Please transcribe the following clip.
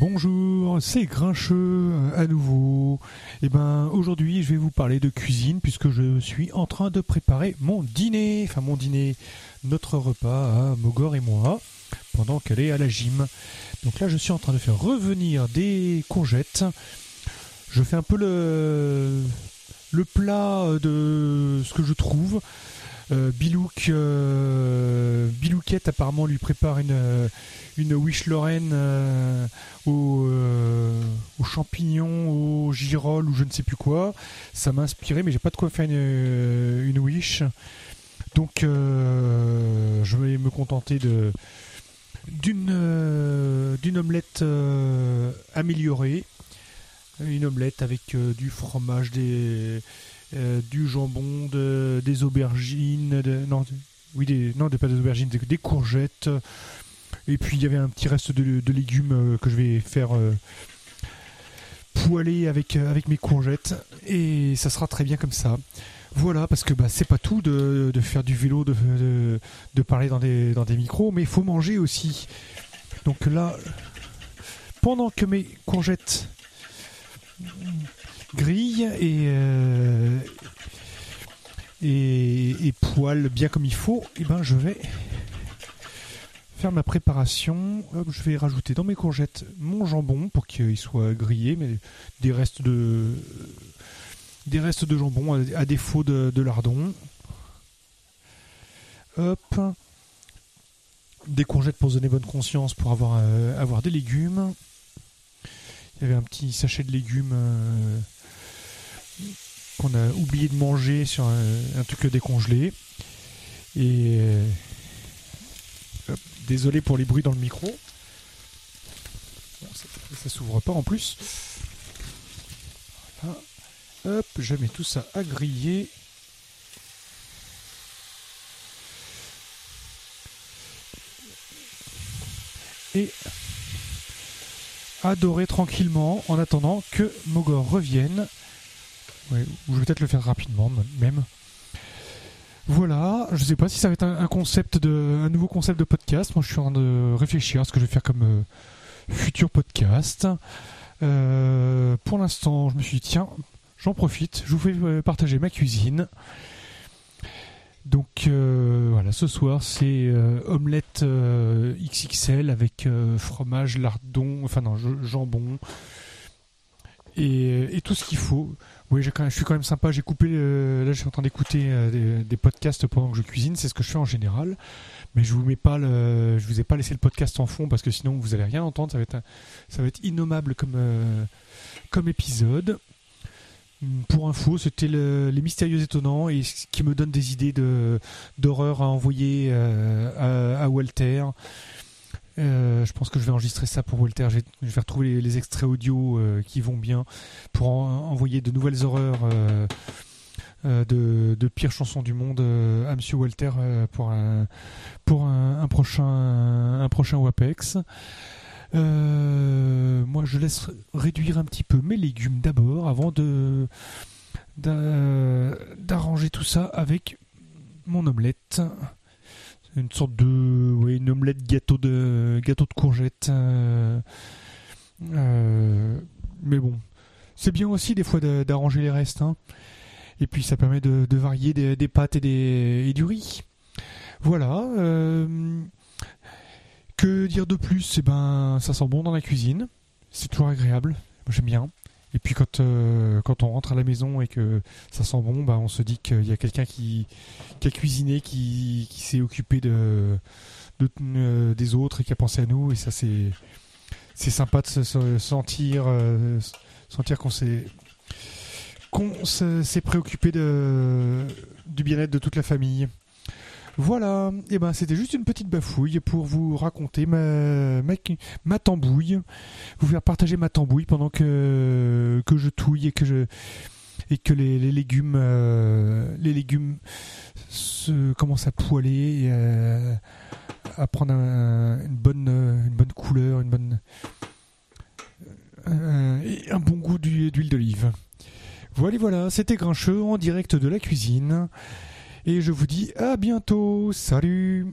Bonjour, c'est Grincheux à nouveau. Et ben aujourd'hui, je vais vous parler de cuisine puisque je suis en train de préparer mon dîner, enfin mon dîner, notre repas à Mogor et moi pendant qu'elle est à la gym. Donc là, je suis en train de faire revenir des courgettes. Je fais un peu le le plat de ce que je trouve. Euh, Bilouk, euh, Bilouquette apparemment lui prépare une, une wish Lorraine euh, aux, champignons, aux girolles ou je ne sais plus quoi. Ça m'a inspiré, mais j'ai pas de quoi faire une, une wish. Donc je vais me contenter de d'une d'une omelette améliorée. Une omelette avec du fromage, des euh, du jambon, des aubergines, non, oui, des, non, pas des aubergines, des, courgettes. Et puis il y avait un petit reste de, légumes euh, que je vais faire euh, poêler avec, avec mes courgettes. Et ça sera très bien comme ça. Voilà, parce que bah, c'est pas tout de, faire du vélo, de, de, parler dans des, dans des micros, mais il faut manger aussi. Donc là, pendant que mes courgettes grille et, euh, bien comme il faut, et eh ben je vais faire ma préparation. je vais rajouter dans mes courgettes mon jambon pour qu'il soit grillé, mais des restes de des restes de jambon à, défaut de, lardon. Hop. Des courgettes pour se donner bonne conscience pour avoir, euh, des légumes. Il y avait un petit sachet de légumes euh, qu'on a oublié de manger sur un, truc décongelé. Et euh, désolé pour les bruits dans le micro. ça, s'ouvre pas en plus. Je mets tout ça à griller. Et adorer tranquillement en attendant que Mogor revienne je vais peut-être le faire rapidement même. Voilà, je sais pas si ça va être un nouveau concept de podcast. Moi, je suis en train de réfléchir à ce que je vais faire comme euh, futur podcast. Euh, pour l'instant, je me suis dit tiens, j'en profite, je vous fais euh, partager ma cuisine. Donc voilà, ce soir c'est omelette XXL avec fromage, lardon, enfin non, jambon et, et tout ce qu'il faut. Oui, je suis quand même sympa. J'ai coupé. Euh, là, je suis en train d'écouter euh, des, podcasts pendant que je cuisine. C'est ce que je fais en général. Mais je vous mets pas je vous ai pas laissé le podcast en fond parce que sinon vous allez rien entendre. Ça va être, être innommable comme, euh, épisode. Pour info, c'était les mystérieux étonnants et ce qui me donne des idées d'horreur à envoyer à, Walter. Euh, je pense que je vais enregistrer ça pour Walter. Je vais, retrouver les, extraits audio euh, qui vont bien pour envoyer de nouvelles horreurs euh, de, pires chansons du monde à Monsieur Walter pour un, pour un, prochain un prochain WAPEX. moi, je laisse réduire un petit peu mes légumes d'abord avant de d'arranger tout ça avec mon omelette une sorte de oui, une omelette gâteau de gâteau de courgettes euh, euh, mais bon. C'est bien aussi des fois d'arranger les restes hein. et puis ça permet de, varier des, pâtes et, des, et du riz. Voilà euh, que dire de plus? Eh ben ça sent bon dans la cuisine. C'est toujours agréable. J'aime bien et puis quand, euh, quand on rentre à la maison et que ça sent bon, bah, on se dit qu'il y a quelqu'un qui, qui, a cuisiné, qui, qui s'est occupé de, de euh, des autres et qui a pensé à nous. Et ça, c'est, c'est sympa de se, sentir, euh, sentir qu'on s'est, qu'on s'est préoccupé de, du bien-être de toute la famille. Voilà, et eh ben c'était juste une petite bafouille pour vous raconter ma, ma, tambouille, vous faire partager ma tambouille pendant que, que je touille et que je et que les, légumes euh, les légumes se commencent à poêler et à, prendre une bonne une bonne couleur, une bonne euh, un bon goût d'huile d'olive. Voilà, voilà, c'était Grincheux en direct de la cuisine. Et je vous dis à bientôt. Salut